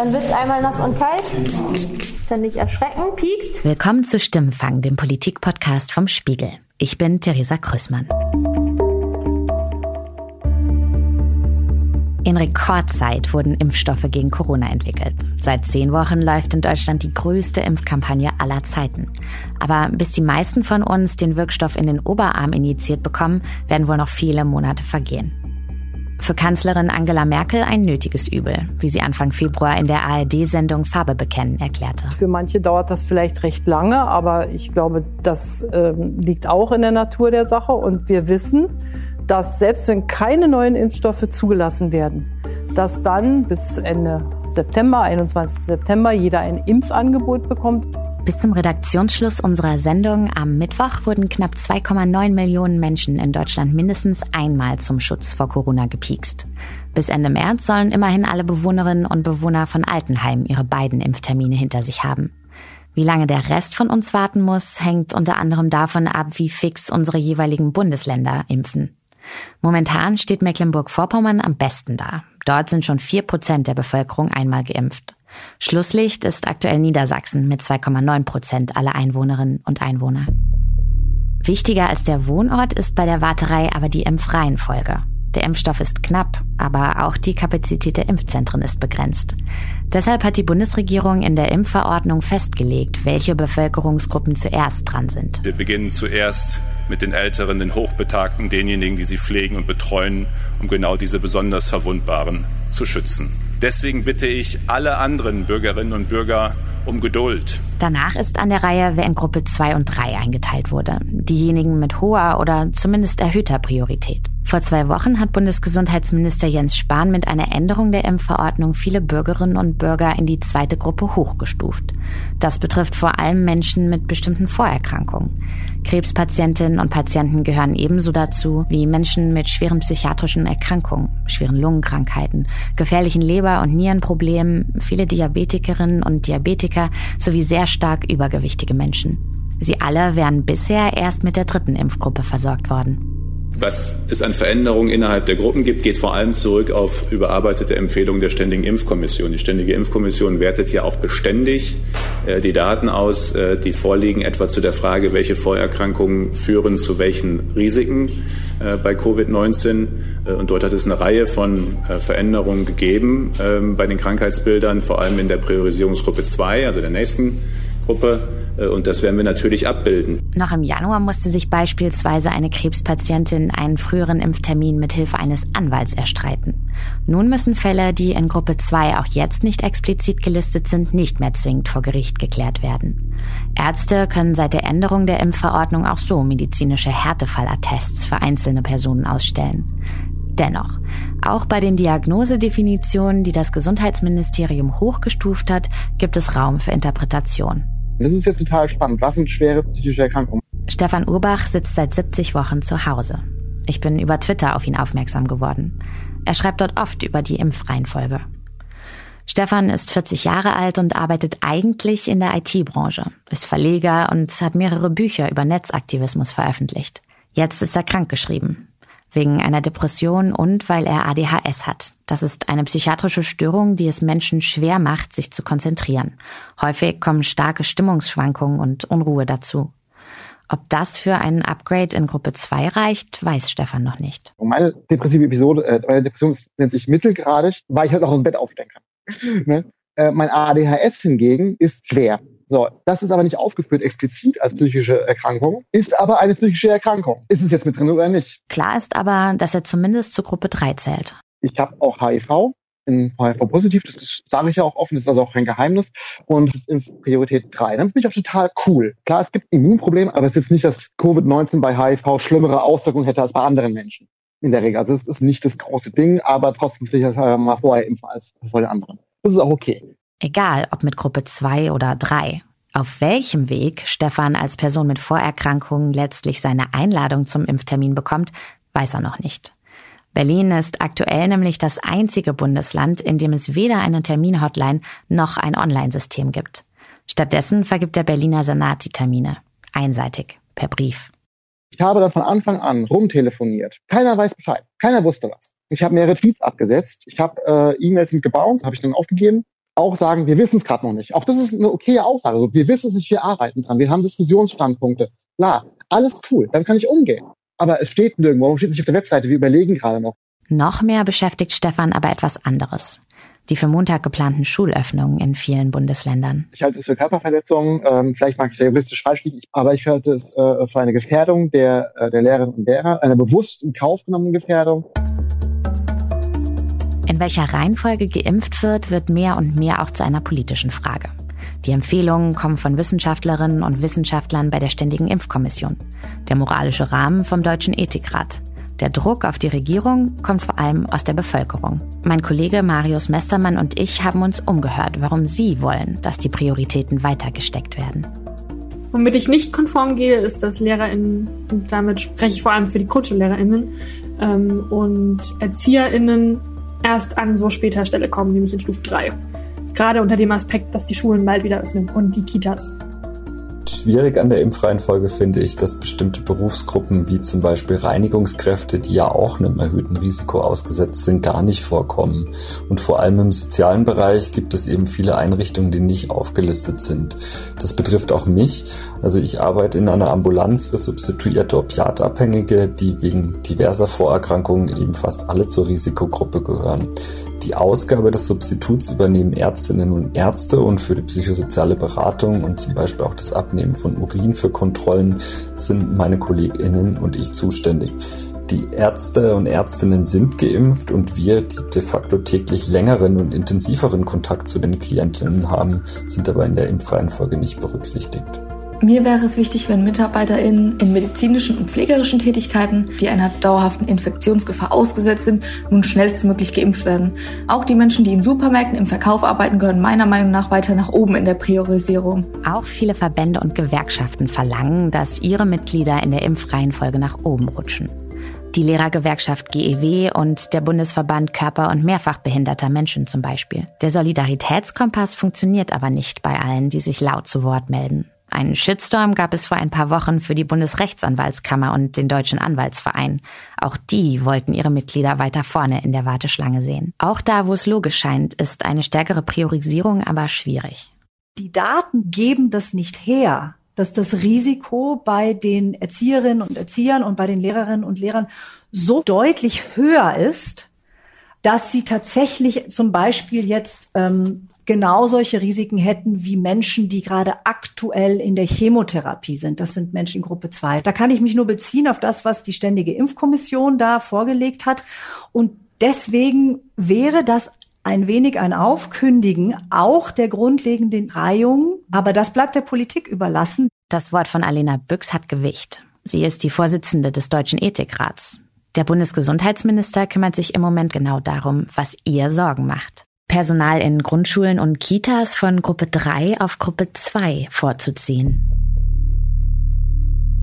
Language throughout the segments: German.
Dann wird's einmal nass und kalt. Dann nicht erschrecken, piekst. Willkommen zu Stimmenfang, dem Politik-Podcast vom Spiegel. Ich bin Theresa Krüssmann. In Rekordzeit wurden Impfstoffe gegen Corona entwickelt. Seit zehn Wochen läuft in Deutschland die größte Impfkampagne aller Zeiten. Aber bis die meisten von uns den Wirkstoff in den Oberarm injiziert bekommen, werden wohl noch viele Monate vergehen. Für Kanzlerin Angela Merkel ein nötiges Übel, wie sie Anfang Februar in der ARD-Sendung Farbe bekennen erklärte. Für manche dauert das vielleicht recht lange, aber ich glaube, das äh, liegt auch in der Natur der Sache. Und wir wissen, dass selbst wenn keine neuen Impfstoffe zugelassen werden, dass dann bis Ende September, 21. September, jeder ein Impfangebot bekommt. Bis zum Redaktionsschluss unserer Sendung am Mittwoch wurden knapp 2,9 Millionen Menschen in Deutschland mindestens einmal zum Schutz vor Corona gepiekst. Bis Ende März sollen immerhin alle Bewohnerinnen und Bewohner von Altenheim ihre beiden Impftermine hinter sich haben. Wie lange der Rest von uns warten muss, hängt unter anderem davon ab, wie fix unsere jeweiligen Bundesländer impfen. Momentan steht Mecklenburg-Vorpommern am besten da. Dort sind schon vier Prozent der Bevölkerung einmal geimpft. Schlusslicht ist aktuell Niedersachsen mit 2,9 Prozent aller Einwohnerinnen und Einwohner. Wichtiger als der Wohnort ist bei der Warterei aber die Impfreihenfolge. Der Impfstoff ist knapp, aber auch die Kapazität der Impfzentren ist begrenzt. Deshalb hat die Bundesregierung in der Impfverordnung festgelegt, welche Bevölkerungsgruppen zuerst dran sind. Wir beginnen zuerst mit den Älteren, den Hochbetagten, denjenigen, die sie pflegen und betreuen, um genau diese besonders Verwundbaren zu schützen. Deswegen bitte ich alle anderen Bürgerinnen und Bürger um Geduld. Danach ist an der Reihe, wer in Gruppe 2 und 3 eingeteilt wurde. Diejenigen mit hoher oder zumindest erhöhter Priorität. Vor zwei Wochen hat Bundesgesundheitsminister Jens Spahn mit einer Änderung der Impfverordnung viele Bürgerinnen und Bürger in die zweite Gruppe hochgestuft. Das betrifft vor allem Menschen mit bestimmten Vorerkrankungen. Krebspatientinnen und Patienten gehören ebenso dazu wie Menschen mit schweren psychiatrischen Erkrankungen, schweren Lungenkrankheiten, gefährlichen Leber- und Nierenproblemen, viele Diabetikerinnen und Diabetiker sowie sehr stark übergewichtige Menschen. Sie alle wären bisher erst mit der dritten Impfgruppe versorgt worden. Was es an Veränderungen innerhalb der Gruppen gibt, geht vor allem zurück auf überarbeitete Empfehlungen der Ständigen Impfkommission. Die Ständige Impfkommission wertet ja auch beständig äh, die Daten aus, äh, die vorliegen, etwa zu der Frage, welche Vorerkrankungen führen zu welchen Risiken äh, bei Covid-19. Äh, und dort hat es eine Reihe von Veränderungen gegeben ähm, bei den Krankheitsbildern, vor allem in der Priorisierungsgruppe 2, also der nächsten Gruppe. Äh, und das werden wir natürlich abbilden. Noch im Januar musste sich beispielsweise eine Krebspatientin einen früheren Impftermin mit Hilfe eines Anwalts erstreiten. Nun müssen Fälle, die in Gruppe 2 auch jetzt nicht explizit gelistet sind, nicht mehr zwingend vor Gericht geklärt werden. Ärzte können seit der Änderung der Impfverordnung auch so medizinische Härtefallattests für einzelne Personen ausstellen. Dennoch, auch bei den Diagnosedefinitionen, die das Gesundheitsministerium hochgestuft hat, gibt es Raum für Interpretation. Das ist jetzt total spannend. Was sind schwere psychische Erkrankungen? Stefan Urbach sitzt seit 70 Wochen zu Hause. Ich bin über Twitter auf ihn aufmerksam geworden. Er schreibt dort oft über die Impfreihenfolge. Stefan ist 40 Jahre alt und arbeitet eigentlich in der IT-Branche, ist Verleger und hat mehrere Bücher über Netzaktivismus veröffentlicht. Jetzt ist er krankgeschrieben wegen einer Depression und weil er ADHS hat. Das ist eine psychiatrische Störung, die es Menschen schwer macht, sich zu konzentrieren. Häufig kommen starke Stimmungsschwankungen und Unruhe dazu. Ob das für einen Upgrade in Gruppe 2 reicht, weiß Stefan noch nicht. Meine depressive Episode, äh, meine Depression nennt sich mittelgradig, weil ich halt auch im Bett aufstehen kann. ne? äh, mein ADHS hingegen ist schwer. So, das ist aber nicht aufgeführt explizit als psychische Erkrankung, ist aber eine psychische Erkrankung. Ist es jetzt mit drin oder nicht? Klar ist aber, dass er zumindest zur Gruppe 3 zählt. Ich habe auch HIV, bin HIV-positiv, das sage ich ja auch offen, das ist also auch kein Geheimnis. Und das ist Priorität 3. Dann bin ich auch total cool. Klar, es gibt Immunprobleme, aber es ist jetzt nicht, dass Covid-19 bei HIV schlimmere Auswirkungen hätte als bei anderen Menschen. In der Regel. Also es ist nicht das große Ding, aber trotzdem will ich das mal vorher impfen als vor den anderen. Das ist auch okay. Egal, ob mit Gruppe 2 oder 3. Auf welchem Weg Stefan als Person mit Vorerkrankungen letztlich seine Einladung zum Impftermin bekommt, weiß er noch nicht. Berlin ist aktuell nämlich das einzige Bundesland, in dem es weder eine Terminhotline noch ein Online-System gibt. Stattdessen vergibt der Berliner Senat die Termine. Einseitig, per Brief. Ich habe dann von Anfang an rumtelefoniert. Keiner weiß Bescheid. Keiner wusste was. Ich habe mehrere Tweets abgesetzt. Ich habe äh, E-Mails sind gebounced, habe ich dann aufgegeben auch sagen, wir wissen es gerade noch nicht. Auch das ist eine okaye Aussage. Also, wir wissen es nicht, wir arbeiten dran, wir haben Diskussionsstandpunkte. Klar, alles cool, dann kann ich umgehen. Aber es steht nirgendwo, warum steht es nicht auf der Webseite? Wir überlegen gerade noch. Noch mehr beschäftigt Stefan aber etwas anderes. Die für Montag geplanten Schulöffnungen in vielen Bundesländern. Ich halte es für Körperverletzungen, ähm, vielleicht mag ich da juristisch falsch liegen, aber ich halte es äh, für eine Gefährdung der, äh, der Lehrerinnen und Lehrer, eine bewusst in Kauf genommene Gefährdung. Welcher Reihenfolge geimpft wird, wird mehr und mehr auch zu einer politischen Frage. Die Empfehlungen kommen von Wissenschaftlerinnen und Wissenschaftlern bei der Ständigen Impfkommission. Der moralische Rahmen vom Deutschen Ethikrat. Der Druck auf die Regierung kommt vor allem aus der Bevölkerung. Mein Kollege Marius Mestermann und ich haben uns umgehört, warum sie wollen, dass die Prioritäten weitergesteckt werden. Womit ich nicht konform gehe, ist, dass LehrerInnen, und damit spreche ich vor allem für die GrundschullehrerInnen ähm, und ErzieherInnen erst an so später Stelle kommen, nämlich in Stufe 3. Gerade unter dem Aspekt, dass die Schulen bald wieder öffnen und die Kitas. Schwierig an der Impfreihenfolge finde ich, dass bestimmte Berufsgruppen wie zum Beispiel Reinigungskräfte, die ja auch einem erhöhten Risiko ausgesetzt sind, gar nicht vorkommen. Und vor allem im sozialen Bereich gibt es eben viele Einrichtungen, die nicht aufgelistet sind. Das betrifft auch mich. Also ich arbeite in einer Ambulanz für substituierte Opiatabhängige, die wegen diverser Vorerkrankungen eben fast alle zur Risikogruppe gehören. Die Ausgabe des Substituts übernehmen Ärztinnen und Ärzte und für die psychosoziale Beratung und zum Beispiel auch das Abnehmen von Urin für Kontrollen sind meine KollegInnen und ich zuständig. Die Ärzte und Ärztinnen sind geimpft und wir, die de facto täglich längeren und intensiveren Kontakt zu den Klientinnen haben, sind aber in der Impfreihenfolge nicht berücksichtigt. Mir wäre es wichtig, wenn MitarbeiterInnen in medizinischen und pflegerischen Tätigkeiten, die einer dauerhaften Infektionsgefahr ausgesetzt sind, nun schnellstmöglich geimpft werden. Auch die Menschen, die in Supermärkten im Verkauf arbeiten, gehören meiner Meinung nach weiter nach oben in der Priorisierung. Auch viele Verbände und Gewerkschaften verlangen, dass ihre Mitglieder in der Impfreihenfolge nach oben rutschen. Die Lehrergewerkschaft GEW und der Bundesverband Körper- und Mehrfachbehinderter Menschen zum Beispiel. Der Solidaritätskompass funktioniert aber nicht bei allen, die sich laut zu Wort melden. Einen Shitstorm gab es vor ein paar Wochen für die Bundesrechtsanwaltskammer und den Deutschen Anwaltsverein. Auch die wollten ihre Mitglieder weiter vorne in der Warteschlange sehen. Auch da, wo es logisch scheint, ist eine stärkere Priorisierung aber schwierig. Die Daten geben das nicht her, dass das Risiko bei den Erzieherinnen und Erziehern und bei den Lehrerinnen und Lehrern so deutlich höher ist, dass sie tatsächlich zum Beispiel jetzt ähm, genau solche Risiken hätten wie Menschen, die gerade aktuell in der Chemotherapie sind. Das sind Menschen in Gruppe 2. Da kann ich mich nur beziehen auf das, was die Ständige Impfkommission da vorgelegt hat. Und deswegen wäre das ein wenig ein Aufkündigen auch der grundlegenden Reihung, aber das bleibt der Politik überlassen. Das Wort von Alena Büchs hat Gewicht. Sie ist die Vorsitzende des Deutschen Ethikrats. Der Bundesgesundheitsminister kümmert sich im Moment genau darum, was ihr Sorgen macht. Personal in Grundschulen und Kitas von Gruppe 3 auf Gruppe 2 vorzuziehen.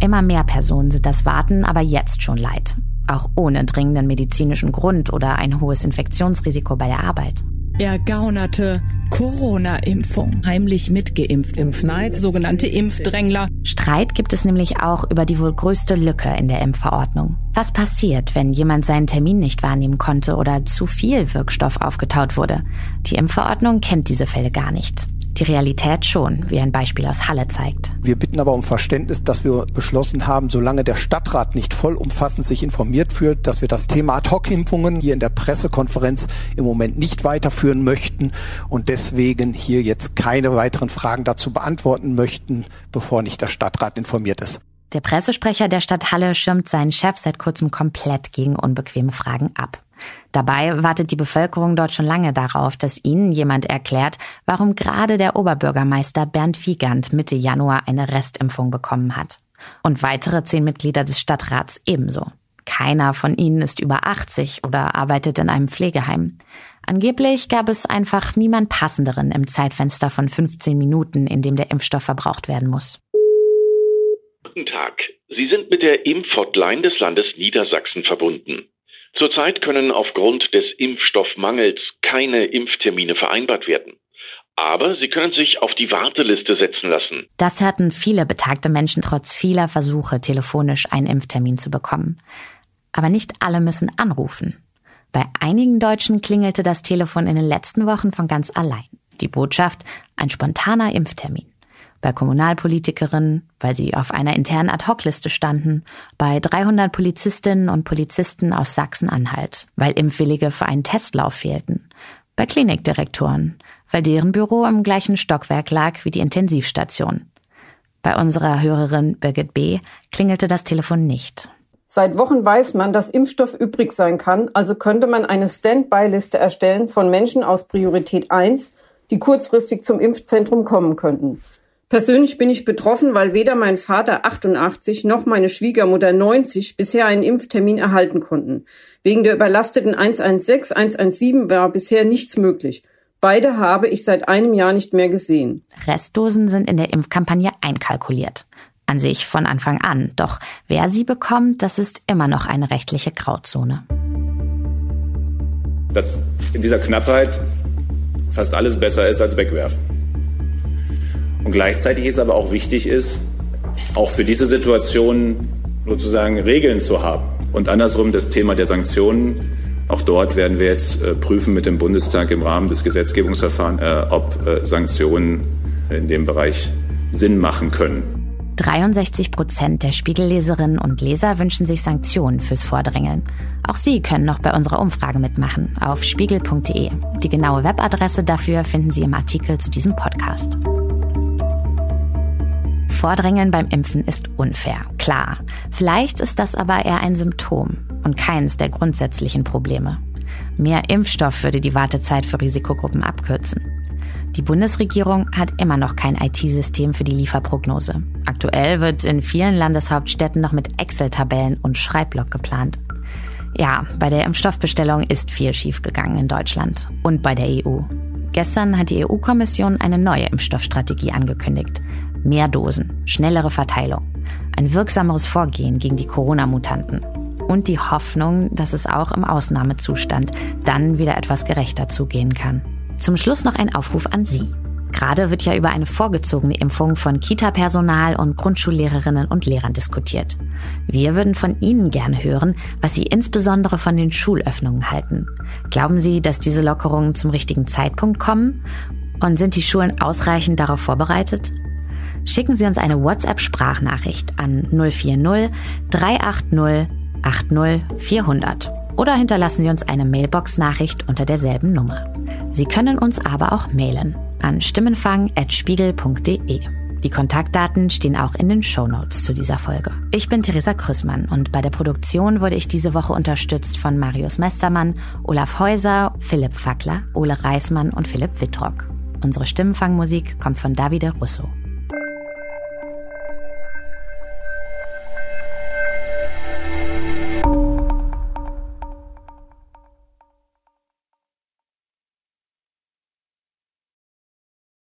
Immer mehr Personen sind das Warten aber jetzt schon leid, auch ohne dringenden medizinischen Grund oder ein hohes Infektionsrisiko bei der Arbeit. Ergaunerte Corona-Impfung. Heimlich mitgeimpft. Impfneid, sogenannte Impfdrängler. Streit gibt es nämlich auch über die wohl größte Lücke in der Impfverordnung. Was passiert, wenn jemand seinen Termin nicht wahrnehmen konnte oder zu viel Wirkstoff aufgetaut wurde? Die Impfverordnung kennt diese Fälle gar nicht. Die Realität schon, wie ein Beispiel aus Halle zeigt. Wir bitten aber um Verständnis, dass wir beschlossen haben, solange der Stadtrat nicht vollumfassend sich informiert fühlt, dass wir das Thema Ad-Hoc-Impfungen hier in der Pressekonferenz im Moment nicht weiterführen möchten und deswegen hier jetzt keine weiteren Fragen dazu beantworten möchten, bevor nicht der Stadtrat informiert ist. Der Pressesprecher der Stadt Halle schirmt seinen Chef seit kurzem komplett gegen unbequeme Fragen ab. Dabei wartet die Bevölkerung dort schon lange darauf, dass ihnen jemand erklärt, warum gerade der Oberbürgermeister Bernd Wiegand Mitte Januar eine Restimpfung bekommen hat. Und weitere zehn Mitglieder des Stadtrats ebenso. Keiner von ihnen ist über 80 oder arbeitet in einem Pflegeheim. Angeblich gab es einfach niemand passenderen im Zeitfenster von 15 Minuten, in dem der Impfstoff verbraucht werden muss. Guten Tag. Sie sind mit der Impfhotline des Landes Niedersachsen verbunden. Zurzeit können aufgrund des Impfstoffmangels keine Impftermine vereinbart werden. Aber sie können sich auf die Warteliste setzen lassen. Das hörten viele betagte Menschen trotz vieler Versuche, telefonisch einen Impftermin zu bekommen. Aber nicht alle müssen anrufen. Bei einigen Deutschen klingelte das Telefon in den letzten Wochen von ganz allein. Die Botschaft, ein spontaner Impftermin. Bei Kommunalpolitikerinnen, weil sie auf einer internen Ad-Hoc-Liste standen, bei 300 Polizistinnen und Polizisten aus Sachsen-Anhalt, weil Impfwillige für einen Testlauf fehlten, bei Klinikdirektoren, weil deren Büro im gleichen Stockwerk lag wie die Intensivstation. Bei unserer Hörerin Birgit B. klingelte das Telefon nicht. Seit Wochen weiß man, dass Impfstoff übrig sein kann, also könnte man eine Standby-Liste erstellen von Menschen aus Priorität 1, die kurzfristig zum Impfzentrum kommen könnten. Persönlich bin ich betroffen, weil weder mein Vater 88 noch meine Schwiegermutter 90 bisher einen Impftermin erhalten konnten. Wegen der überlasteten 116, 117 war bisher nichts möglich. Beide habe ich seit einem Jahr nicht mehr gesehen. Restdosen sind in der Impfkampagne einkalkuliert. An sich von Anfang an. Doch wer sie bekommt, das ist immer noch eine rechtliche Grauzone. Dass in dieser Knappheit fast alles besser ist als wegwerfen. Und gleichzeitig ist aber auch wichtig ist, auch für diese Situation sozusagen Regeln zu haben. Und andersrum das Thema der Sanktionen auch dort werden wir jetzt äh, prüfen mit dem Bundestag im Rahmen des Gesetzgebungsverfahrens, äh, ob äh, Sanktionen in dem Bereich Sinn machen können. 63 Prozent der Spiegelleserinnen und Leser wünschen sich Sanktionen fürs Vordrängeln. Auch Sie können noch bei unserer Umfrage mitmachen auf spiegel.de. Die genaue Webadresse dafür finden Sie im Artikel zu diesem Podcast. Vordrängeln beim Impfen ist unfair, klar. Vielleicht ist das aber eher ein Symptom und keines der grundsätzlichen Probleme. Mehr Impfstoff würde die Wartezeit für Risikogruppen abkürzen. Die Bundesregierung hat immer noch kein IT-System für die Lieferprognose. Aktuell wird in vielen Landeshauptstädten noch mit Excel-Tabellen und Schreibblock geplant. Ja, bei der Impfstoffbestellung ist viel schiefgegangen in Deutschland und bei der EU. Gestern hat die EU-Kommission eine neue Impfstoffstrategie angekündigt. Mehr Dosen, schnellere Verteilung, ein wirksameres Vorgehen gegen die Corona-Mutanten und die Hoffnung, dass es auch im Ausnahmezustand dann wieder etwas gerechter zugehen kann. Zum Schluss noch ein Aufruf an Sie. Gerade wird ja über eine vorgezogene Impfung von Kita-Personal und Grundschullehrerinnen und Lehrern diskutiert. Wir würden von Ihnen gerne hören, was Sie insbesondere von den Schulöffnungen halten. Glauben Sie, dass diese Lockerungen zum richtigen Zeitpunkt kommen? Und sind die Schulen ausreichend darauf vorbereitet? Schicken Sie uns eine WhatsApp-Sprachnachricht an 040 380 80 400 oder hinterlassen Sie uns eine Mailbox-Nachricht unter derselben Nummer. Sie können uns aber auch mailen an stimmenfang.spiegel.de. Die Kontaktdaten stehen auch in den Show Notes zu dieser Folge. Ich bin Theresa Krüssmann und bei der Produktion wurde ich diese Woche unterstützt von Marius Mestermann, Olaf Häuser, Philipp Fackler, Ole Reismann und Philipp Wittrock. Unsere Stimmenfangmusik kommt von Davide Russo.